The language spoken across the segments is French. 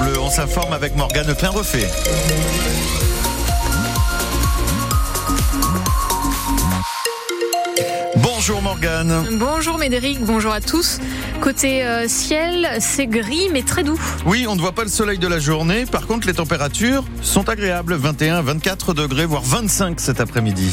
Bleu. On s'informe avec Morgane Plein Refait. Bonjour Morgane. Bonjour Médéric, bonjour à tous. Côté euh, ciel, c'est gris mais très doux. Oui, on ne voit pas le soleil de la journée. Par contre, les températures sont agréables. 21, 24 degrés, voire 25 cet après-midi.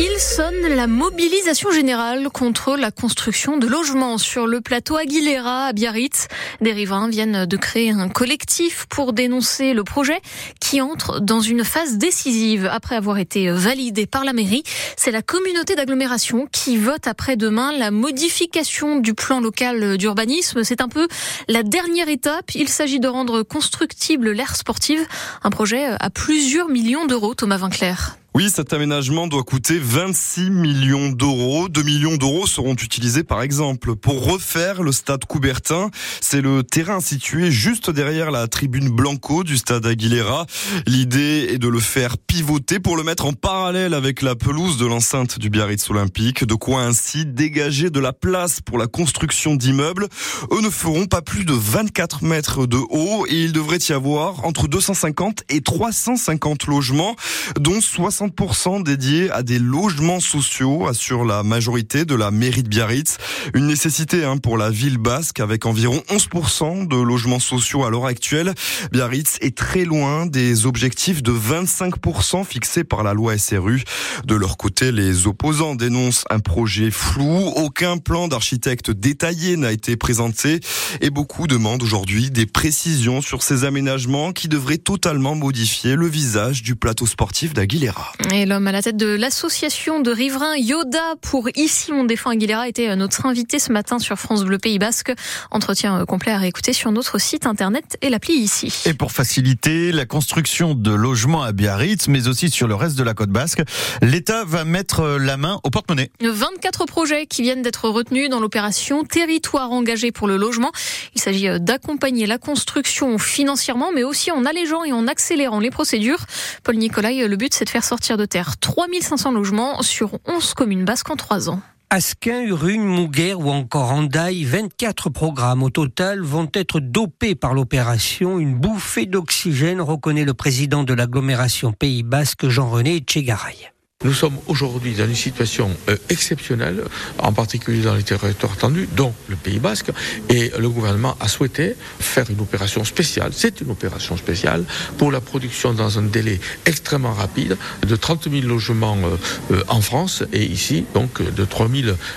Il sonne la mobilisation générale contre la construction de logements sur le plateau Aguilera à Biarritz. Des riverains viennent de créer un collectif pour dénoncer le projet qui entre dans une phase décisive après avoir été validé par la mairie. C'est la communauté d'agglomération qui vote après-demain la modification du plan local d'urbanisme. C'est un peu la dernière étape. Il s'agit de rendre constructible l'aire sportive, un projet à plusieurs millions d'euros, Thomas Vinclair. Oui, cet aménagement doit coûter 26 millions d'euros. 2 millions d'euros seront utilisés par exemple pour refaire le stade Coubertin. C'est le terrain situé juste derrière la tribune Blanco du stade Aguilera. L'idée est de le faire pivoter pour le mettre en parallèle avec la pelouse de l'enceinte du Biarritz Olympique. De quoi ainsi dégager de la place pour la construction d'immeubles. Eux ne feront pas plus de 24 mètres de haut et il devrait y avoir entre 250 et 350 logements, dont 60 30% dédiés à des logements sociaux, assure la majorité de la mairie de Biarritz. Une nécessité hein, pour la ville basque avec environ 11% de logements sociaux à l'heure actuelle. Biarritz est très loin des objectifs de 25% fixés par la loi SRU. De leur côté, les opposants dénoncent un projet flou. Aucun plan d'architecte détaillé n'a été présenté et beaucoup demandent aujourd'hui des précisions sur ces aménagements qui devraient totalement modifier le visage du plateau sportif d'Aguilera. Et l'homme à la tête de l'association de riverains Yoda pour Ici on défend Aguilera était notre invité ce matin sur France Bleu Pays Basque. Entretien euh, complet à réécouter sur notre site internet et l'appli ici. Et pour faciliter la construction de logements à Biarritz, mais aussi sur le reste de la côte basque, l'État va mettre la main au porte-monnaie. 24 projets qui viennent d'être retenus dans l'opération Territoire engagé pour le logement. Il s'agit euh, d'accompagner la construction financièrement, mais aussi en allégeant et en accélérant les procédures. Paul Nicolai, le but c'est de faire sortir de terre 3500 logements sur 11 communes basques en 3 ans. Asquin, Urugne, Mouguer ou encore Andaille, 24 programmes au total vont être dopés par l'opération. Une bouffée d'oxygène, reconnaît le président de l'agglomération Pays Basque, Jean-René Tchegaray. Nous sommes aujourd'hui dans une situation euh, exceptionnelle, en particulier dans les territoires tendus, dont le Pays Basque, et le gouvernement a souhaité faire une opération spéciale, c'est une opération spéciale, pour la production dans un délai extrêmement rapide de 30 000 logements euh, euh, en France, et ici, donc, de 3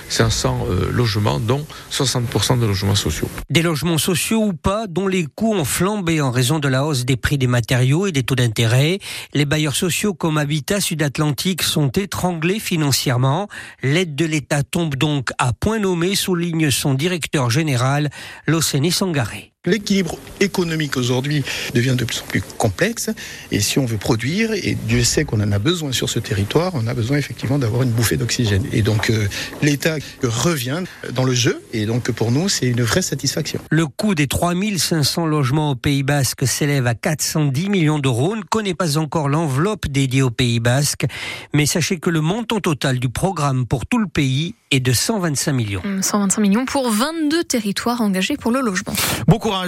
500 logements, dont 60% de logements sociaux. Des logements sociaux ou pas, dont les coûts ont flambé en raison de la hausse des prix des matériaux et des taux d'intérêt. Les bailleurs sociaux comme Habitat Sud-Atlantique sont étranglés financièrement. L'aide de l'État tombe donc à point nommé, souligne son directeur général, Locéné Sangaré. L'équilibre économique aujourd'hui devient de plus en plus complexe et si on veut produire, et Dieu sait qu'on en a besoin sur ce territoire, on a besoin effectivement d'avoir une bouffée d'oxygène. Et donc euh, l'État revient dans le jeu et donc pour nous c'est une vraie satisfaction. Le coût des 3500 logements au Pays Basque s'élève à 410 millions d'euros. On ne connaît pas encore l'enveloppe dédiée au Pays Basque, mais sachez que le montant total du programme pour tout le pays est de 125 millions. 125 millions pour 22 territoires engagés pour le logement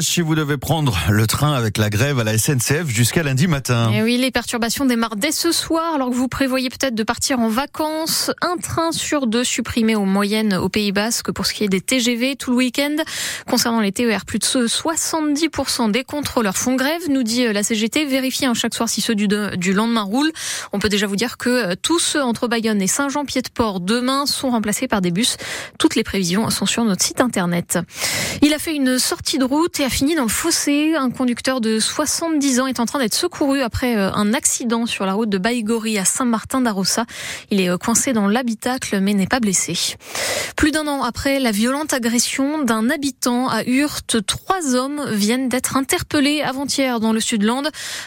si vous devez prendre le train avec la grève à la SNCF jusqu'à lundi matin. Et eh oui, les perturbations démarrent dès ce soir alors que vous prévoyez peut-être de partir en vacances. Un train sur deux supprimé aux moyennes au Pays Basque pour ce qui est des TGV tout le week-end. Concernant les TER, plus de 70% des contrôleurs font grève, nous dit la CGT. Vérifiez hein, chaque soir si ceux du, du lendemain roulent. On peut déjà vous dire que euh, tous ceux entre Bayonne et Saint-Jean-Pied-de-Port demain sont remplacés par des bus. Toutes les prévisions sont sur notre site internet. Il a fait une sortie de route et a fini dans le fossé. Un conducteur de 70 ans est en train d'être secouru après euh, un accident sur la route de Baïgori à Saint-Martin d'Arossa. Il est euh, coincé dans l'habitacle mais n'est pas blessé. Plus d'un an après la violente agression d'un habitant à Hurte, trois hommes viennent d'être interpellés avant-hier dans le Sud-Land.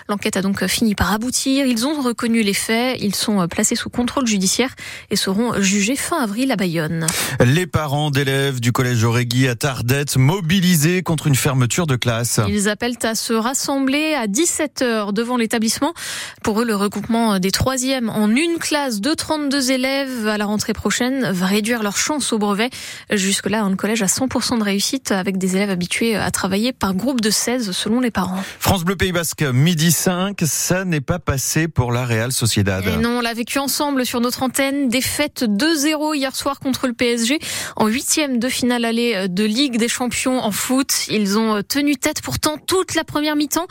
L'enquête a donc fini par aboutir. Ils ont reconnu les faits. Ils sont euh, placés sous contrôle judiciaire et seront jugés fin avril à Bayonne. Les parents d'élèves du collège Orégui à Tardette mobilisés contre une fermeture fermeture de classe. Ils appellent à se rassembler à 17h devant l'établissement. Pour eux, le regroupement des troisièmes en une classe de 32 élèves à la rentrée prochaine va réduire leurs chances au brevet. Jusque-là, un collège à 100% de réussite avec des élèves habitués à travailler par groupe de 16 selon les parents. France Bleu Pays Basque, midi 5, ça n'est pas passé pour la Real Sociedad. Et non, on l'a vécu ensemble sur notre antenne. Défaite 2-0 hier soir contre le PSG en huitième de finale aller de Ligue des Champions en foot. Ils ont tenu tête pourtant toute la première mi-temps.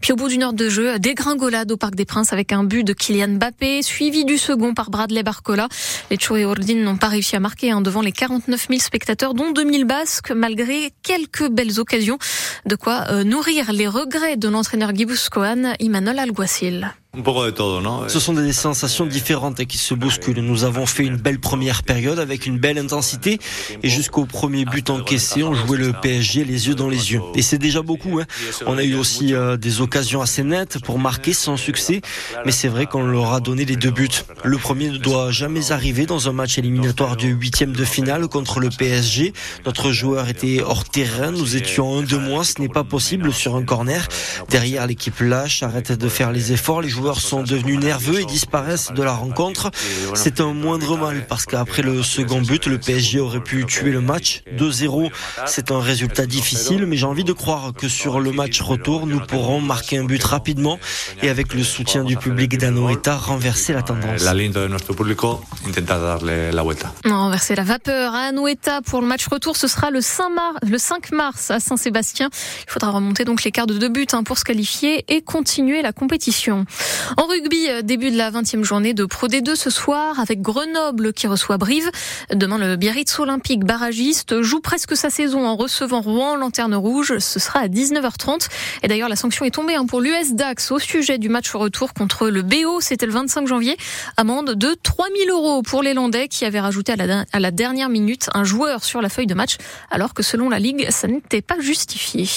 Puis au bout d'une heure de jeu, dégringolade au Parc des Princes avec un but de Kylian Mbappé, suivi du second par Bradley Barcola. Les Chou et Ordin n'ont pas réussi à marquer hein, devant les 49 000 spectateurs, dont 2000 Basques, malgré quelques belles occasions. De quoi euh, nourrir les regrets de l'entraîneur Guibuscoan, Imanol Alguacil. Ce sont des sensations différentes qui se bousculent. Nous avons fait une belle première période avec une belle intensité et jusqu'au premier but encaissé, on jouait le PSG les yeux dans les yeux. Et c'est déjà beaucoup. Hein. On a eu aussi euh, des occasions assez nettes pour marquer sans succès, mais c'est vrai qu'on leur a donné les deux buts. Le premier ne doit jamais arriver dans un match éliminatoire du huitième de finale contre le PSG. Notre joueur était hors terrain, nous étions un de moins, ce n'est pas possible sur un corner. Derrière, l'équipe lâche, arrête de faire les efforts, les joueurs sont devenus nerveux et disparaissent de la rencontre. C'est un moindre mal parce qu'après le second but, le PSG aurait pu tuer le match. 2-0, c'est un résultat difficile, mais j'ai envie de croire que sur le match retour, nous pourrons marquer un but rapidement et avec le soutien du public d'Anoeta, renverser la tendance. Renverser la vapeur à Anoeta pour le match retour, ce sera le 5 mars, le 5 mars à Saint-Sébastien. Il faudra remonter donc l'écart de deux buts hein, pour se qualifier et continuer la compétition. En rugby, euh, début de la 20e journée de Pro D2 ce soir avec Grenoble qui reçoit Brive. Demain, le Biarritz Olympique barragiste joue presque sa saison en recevant Rouen Lanterne Rouge. Ce sera à 19h30. Et d'ailleurs, la sanction est tombée hein, pour l'US Dax au sujet du match retour contre le BO. C'était le 25 janvier. Amende de 3000 euros pour les Landais qui avaient rajouté à la, à la dernière minute un joueur sur la feuille de match alors que selon la Ligue, ça n'était pas justifié.